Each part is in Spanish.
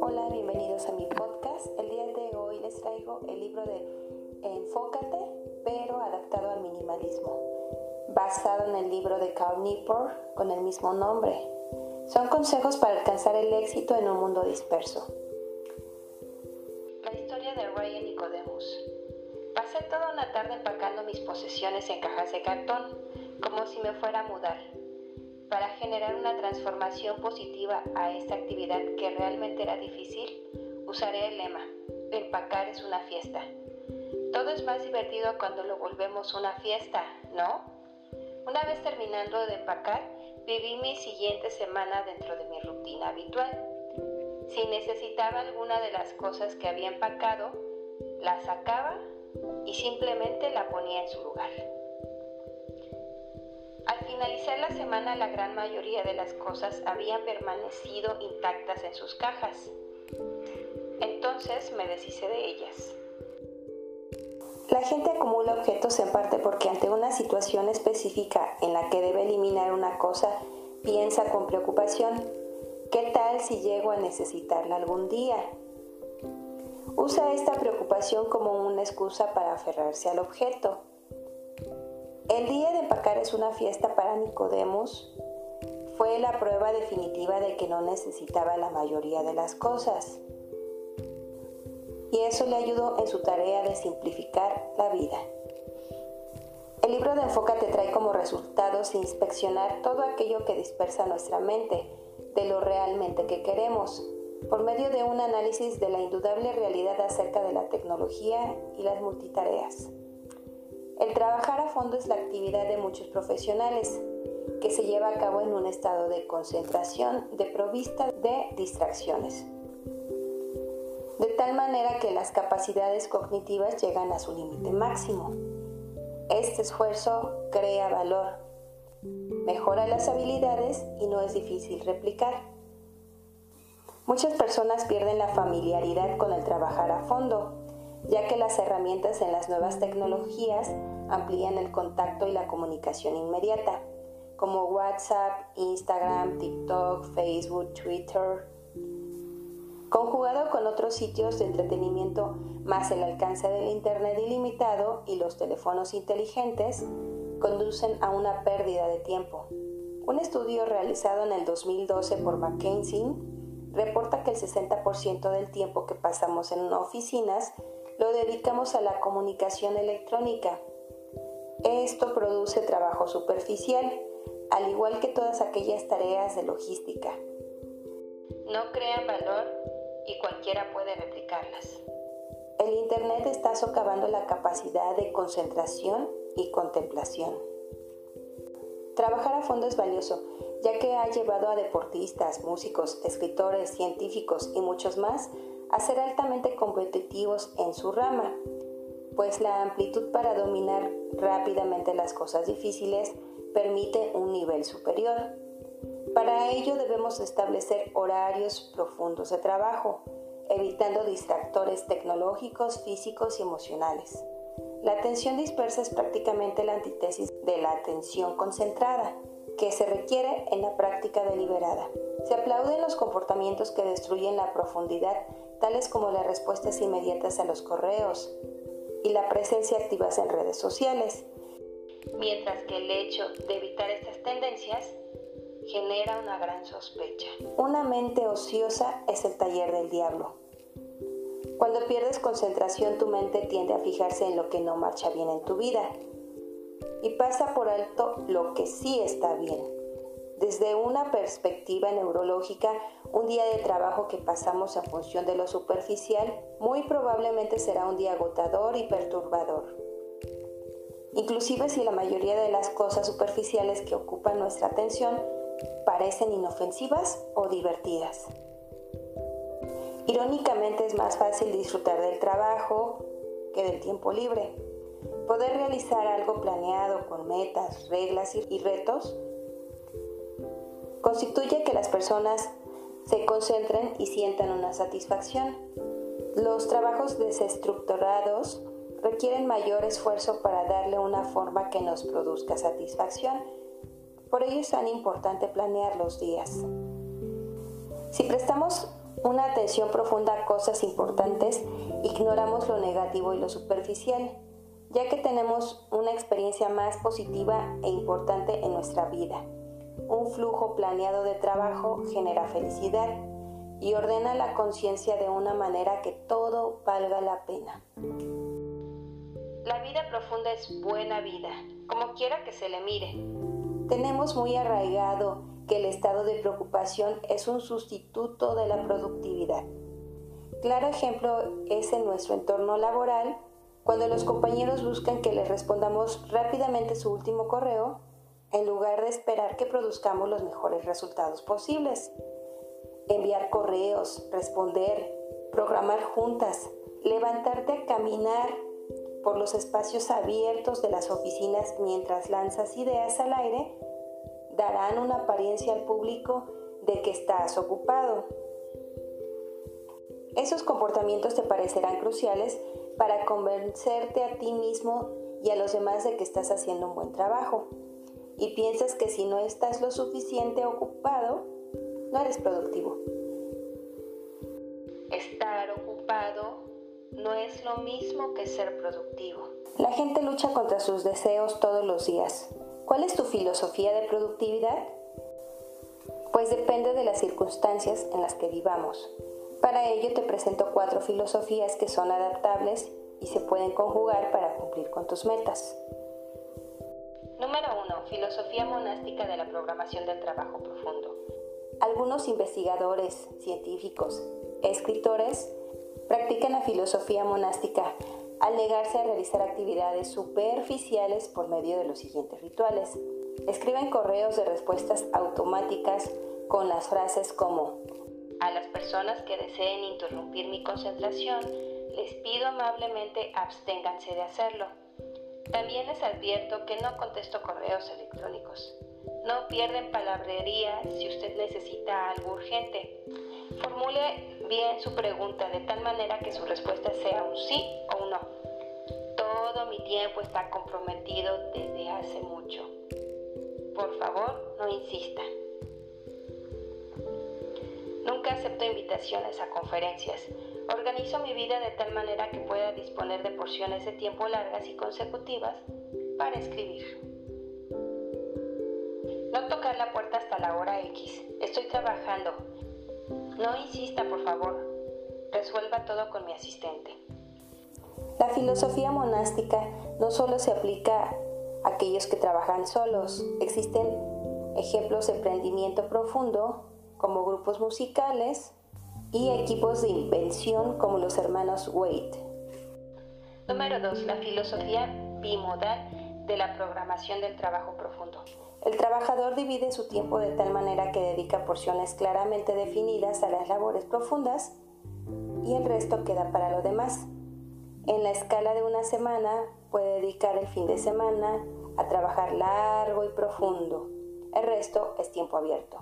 Hola, bienvenidos a mi podcast. El día de hoy les traigo el libro de Enfócate, pero adaptado al minimalismo, basado en el libro de Carl Newport con el mismo nombre. Son consejos para alcanzar el éxito en un mundo disperso. La historia de Ryan Nicodemus. Pasé toda una tarde empacando mis posesiones en cajas de cartón, como si me fuera a mudar. Para generar una transformación positiva a esta actividad que realmente era difícil, usaré el lema, empacar es una fiesta. Todo es más divertido cuando lo volvemos una fiesta, ¿no? Una vez terminando de empacar, viví mi siguiente semana dentro de mi rutina habitual. Si necesitaba alguna de las cosas que había empacado, la sacaba y simplemente la ponía en su lugar. Al finalizar la semana la gran mayoría de las cosas habían permanecido intactas en sus cajas. Entonces me deshice de ellas. La gente acumula objetos en parte porque ante una situación específica en la que debe eliminar una cosa, piensa con preocupación, ¿qué tal si llego a necesitarla algún día? Usa esta preocupación como una excusa para aferrarse al objeto. El día de empacar es una fiesta para Nicodemus. Fue la prueba definitiva de que no necesitaba la mayoría de las cosas. Y eso le ayudó en su tarea de simplificar la vida. El libro de Enfoca te trae como resultados inspeccionar todo aquello que dispersa nuestra mente de lo realmente que queremos por medio de un análisis de la indudable realidad acerca de la tecnología y las multitareas. El trabajar a fondo es la actividad de muchos profesionales que se lleva a cabo en un estado de concentración de provista de distracciones. De tal manera que las capacidades cognitivas llegan a su límite máximo. Este esfuerzo crea valor, mejora las habilidades y no es difícil replicar. Muchas personas pierden la familiaridad con el trabajar a fondo, ya que las herramientas en las nuevas tecnologías amplían el contacto y la comunicación inmediata, como WhatsApp, Instagram, TikTok, Facebook, Twitter, conjugado con otros sitios de entretenimiento más el alcance del Internet ilimitado y los teléfonos inteligentes, conducen a una pérdida de tiempo. Un estudio realizado en el 2012 por McKinsey reporta que el 60% del tiempo que pasamos en oficinas lo dedicamos a la comunicación electrónica. Esto produce trabajo superficial, al igual que todas aquellas tareas de logística. No crean valor y cualquiera puede replicarlas. El Internet está socavando la capacidad de concentración y contemplación. Trabajar a fondo es valioso, ya que ha llevado a deportistas, músicos, escritores, científicos y muchos más a ser altamente competitivos en su rama, pues la amplitud para dominar rápidamente las cosas difíciles permite un nivel superior. Para ello debemos establecer horarios profundos de trabajo, evitando distractores tecnológicos, físicos y emocionales. La atención dispersa es prácticamente la antítesis de la atención concentrada que se requiere en la práctica deliberada. Se aplauden los comportamientos que destruyen la profundidad, tales como las respuestas inmediatas a los correos y la presencia activa en redes sociales, mientras que el hecho de evitar estas tendencias genera una gran sospecha. Una mente ociosa es el taller del diablo. Cuando pierdes concentración, tu mente tiende a fijarse en lo que no marcha bien en tu vida y pasa por alto lo que sí está bien. Desde una perspectiva neurológica, un día de trabajo que pasamos en función de lo superficial muy probablemente será un día agotador y perturbador. Inclusive si la mayoría de las cosas superficiales que ocupan nuestra atención parecen inofensivas o divertidas. Irónicamente es más fácil disfrutar del trabajo que del tiempo libre. Poder realizar algo planeado con metas, reglas y retos constituye que las personas se concentren y sientan una satisfacción. Los trabajos desestructurados requieren mayor esfuerzo para darle una forma que nos produzca satisfacción, Por ello es tan importante planear los días. Si prestamos una atención profunda a cosas importantes, ignoramos lo negativo y lo superficial, ya que tenemos una experiencia más positiva e importante en nuestra vida. Un flujo planeado de trabajo genera felicidad y ordena la conciencia de una manera que todo valga la pena. La vida profunda es buena vida, como quiera que se le mire. Tenemos muy arraigado que el estado de preocupación es un sustituto de la productividad. Claro ejemplo es en nuestro entorno laboral, cuando los compañeros buscan que les respondamos rápidamente su último correo, en lugar de esperar que produzcamos los mejores resultados posibles. Enviar correos, responder, programar juntas, levantarte a caminar por los espacios abiertos de las oficinas mientras lanzas ideas al aire darán una apariencia al público de que estás ocupado. Esos comportamientos te parecerán cruciales para convencerte a ti mismo y a los demás de que estás haciendo un buen trabajo. Y piensas que si no estás lo suficiente ocupado, no eres productivo. Estar ocupado no es lo mismo que ser productivo. La gente lucha contra sus deseos todos los días. ¿Cuál es tu filosofía de productividad? Pues depende de las circunstancias en las que vivamos. Para ello te presento cuatro filosofías que son adaptables y se pueden conjugar para cumplir con tus metas. Número 1. Filosofía monástica de la programación del trabajo profundo. Algunos investigadores, científicos, escritores practican la filosofía monástica al negarse a realizar actividades superficiales por medio de los siguientes rituales. Escriben correos de respuestas automáticas con las frases como a las personas que deseen interrumpir mi concentración, les pido amablemente absténganse de hacerlo. También les advierto que no contesto correos electrónicos. No pierden palabrería si usted necesita algo urgente. Formule bien su pregunta de tal manera que su respuesta sea un sí o un no. Todo mi tiempo está comprometido desde hace mucho. Por favor, no insista. Nunca acepto invitaciones a conferencias. Organizo mi vida de tal manera que pueda disponer de porciones de tiempo largas y consecutivas para escribir. No tocar la puerta hasta la hora X. Estoy trabajando. No insista, por favor. Resuelva todo con mi asistente. La filosofía monástica no solo se aplica a aquellos que trabajan solos. Existen ejemplos de emprendimiento profundo como grupos musicales y equipos de invención como los hermanos Wade. Número 2. La filosofía bimodal de la programación del trabajo profundo. El trabajador divide su tiempo de tal manera que dedica porciones claramente definidas a las labores profundas y el resto queda para lo demás. En la escala de una semana puede dedicar el fin de semana a trabajar largo y profundo. El resto es tiempo abierto.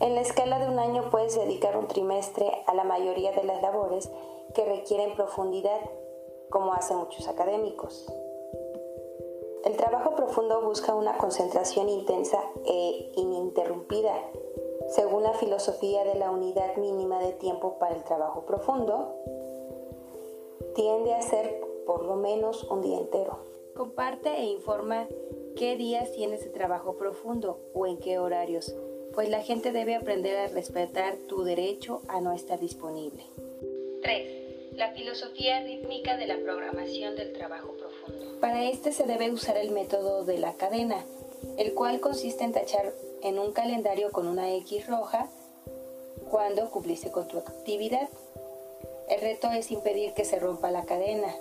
En la escala de un año puedes dedicar un trimestre a la mayoría de las labores que requieren profundidad, como hacen muchos académicos. El trabajo profundo busca una concentración intensa e ininterrumpida. Según la filosofía de la unidad mínima de tiempo para el trabajo profundo, tiende a ser por lo menos un día entero. Comparte e informa qué días tienes de trabajo profundo o en qué horarios pues la gente debe aprender a respetar tu derecho a no estar disponible. 3. La filosofía rítmica de la programación del trabajo profundo. Para este se debe usar el método de la cadena, el cual consiste en tachar en un calendario con una X roja cuando cumpliste con tu actividad. El reto es impedir que se rompa la cadena,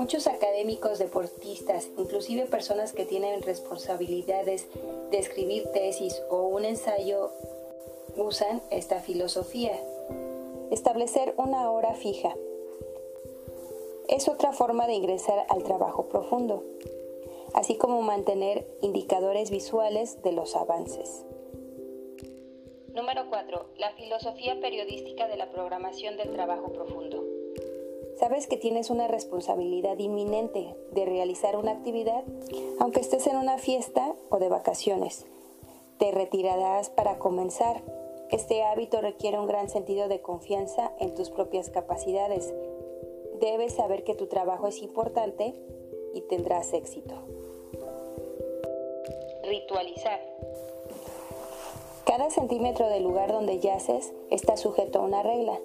Muchos académicos, deportistas, inclusive personas que tienen responsabilidades de escribir tesis o un ensayo, usan esta filosofía. Establecer una hora fija. Es otra forma de ingresar al trabajo profundo, así como mantener indicadores visuales de los avances. Número 4. La filosofía periodística de la programación del trabajo profundo. Sabes que tienes una responsabilidad inminente de realizar una actividad, aunque estés en una fiesta o de vacaciones. Te retirarás para comenzar. Este hábito requiere un gran sentido de confianza en tus propias capacidades. Debes saber que tu trabajo es importante y tendrás éxito. Ritualizar. Cada centímetro del lugar donde yaces está sujeto a una regla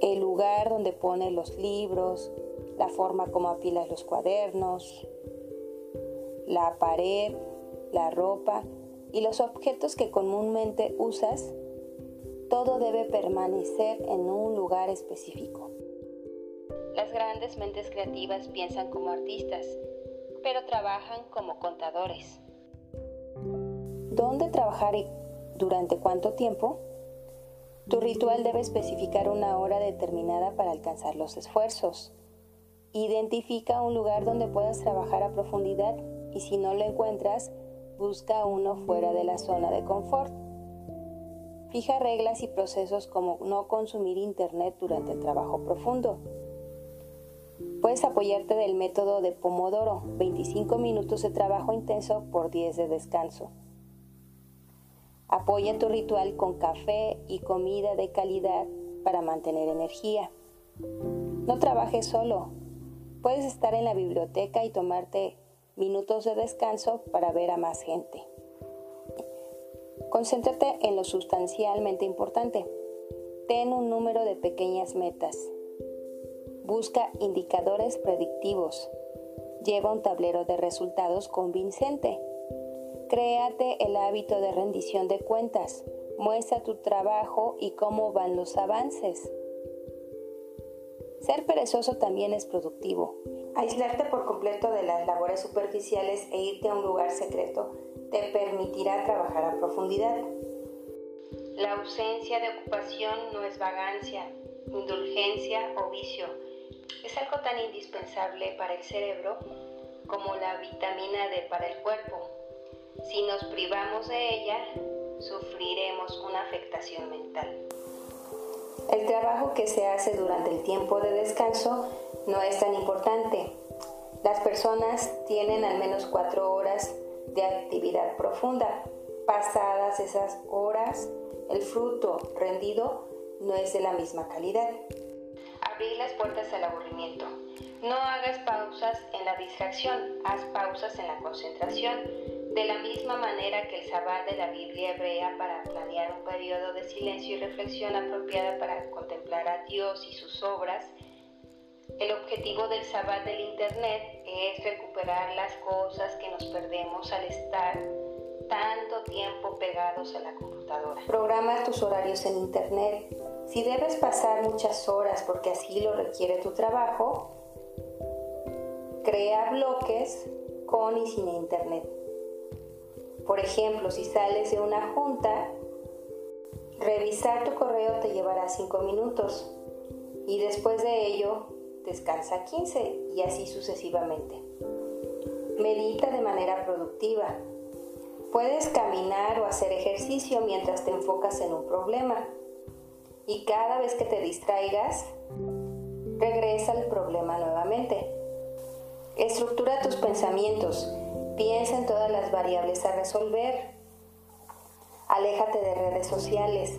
el lugar donde pones los libros, la forma como apilas los cuadernos, la pared, la ropa y los objetos que comúnmente usas, todo debe permanecer en un lugar específico. Las grandes mentes creativas piensan como artistas, pero trabajan como contadores. ¿Dónde trabajar y durante cuánto tiempo? Tu ritual debe especificar una hora determinada para alcanzar los esfuerzos. Identifica un lugar donde puedas trabajar a profundidad y si no lo encuentras, busca uno fuera de la zona de confort. Fija reglas y procesos como no consumir internet durante el trabajo profundo. Puedes apoyarte del método de Pomodoro, 25 minutos de trabajo intenso por 10 de descanso. Apoya tu ritual con café y comida de calidad para mantener energía. No trabajes solo. Puedes estar en la biblioteca y tomarte minutos de descanso para ver a más gente. Concéntrate en lo sustancialmente importante. Ten un número de pequeñas metas. Busca indicadores predictivos. Lleva un tablero de resultados convincente Créate el hábito de rendición de cuentas. Muestra tu trabajo y cómo van los avances. Ser perezoso también es productivo. Aislarte por completo de las labores superficiales e irte a un lugar secreto te permitirá trabajar a profundidad. La ausencia de ocupación no es vagancia, indulgencia o vicio. Es algo tan indispensable para el cerebro como la vitamina D para el cuerpo. Si nos privamos de ella, sufriremos una afectación mental. El trabajo que se hace durante el tiempo de descanso no es tan importante. Las personas tienen al menos cuatro horas de actividad profunda. Pasadas esas horas, el fruto rendido no es de la misma calidad. Abrir las puertas al aburrimiento. No hagas pausas en la distracción, haz pausas en la concentración de la misma manera que el sabbat de la Biblia hebrea para planear un periodo de silencio y reflexión apropiada para contemplar a Dios y sus obras, el objetivo del sabbat del Internet es recuperar las cosas que nos perdemos al estar tanto tiempo pegados a la computadora. Programa tus horarios en Internet. Si debes pasar muchas horas porque así lo requiere tu trabajo, crea bloques con y sin Internet. Por ejemplo, si sales de una junta, revisar tu correo te llevará 5 minutos y después de ello descansa 15 y así sucesivamente. Medita de manera productiva. Puedes caminar o hacer ejercicio mientras te enfocas en un problema y cada vez que te distraigas, regresa al problema nuevamente. Estructura tus pensamientos Piensa en todas las variables a resolver. Aléjate de redes sociales.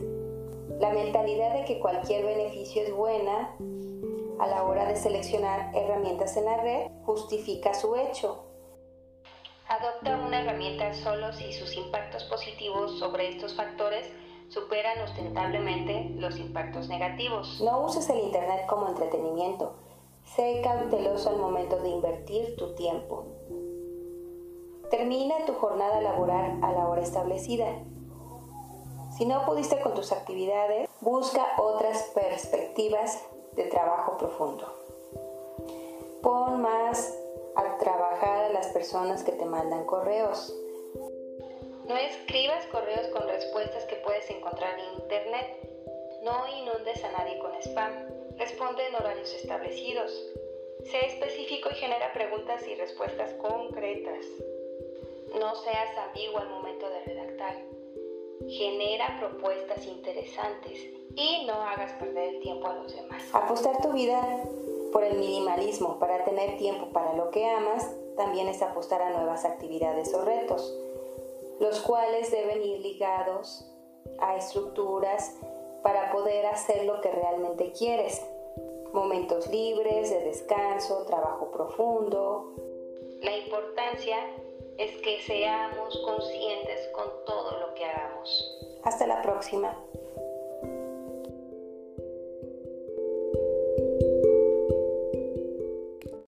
La mentalidad de que cualquier beneficio es buena a la hora de seleccionar herramientas en la red justifica su hecho. Adopta una herramienta solo si sus impactos positivos sobre estos factores superan ostentablemente los impactos negativos. No uses el Internet como entretenimiento. Sé cauteloso al momento de invertir tu tiempo. Termina tu jornada laboral a la hora establecida. Si no pudiste con tus actividades, busca otras perspectivas de trabajo profundo. Pon más a trabajar a las personas que te mandan correos. No escribas correos con respuestas que puedes encontrar en internet. No inundes a nadie con spam. Responde en horarios establecidos. Sé específico y genera preguntas y respuestas concretas. No seas ambiguo al momento de redactar. Genera propuestas interesantes y no hagas perder el tiempo a los demás. Apostar tu vida por el minimalismo, para tener tiempo para lo que amas, también es apostar a nuevas actividades o retos, los cuales deben ir ligados a estructuras para poder hacer lo que realmente quieres. Momentos libres, de descanso, trabajo profundo. La importancia es que seamos conscientes con todo lo que hagamos. Hasta la próxima.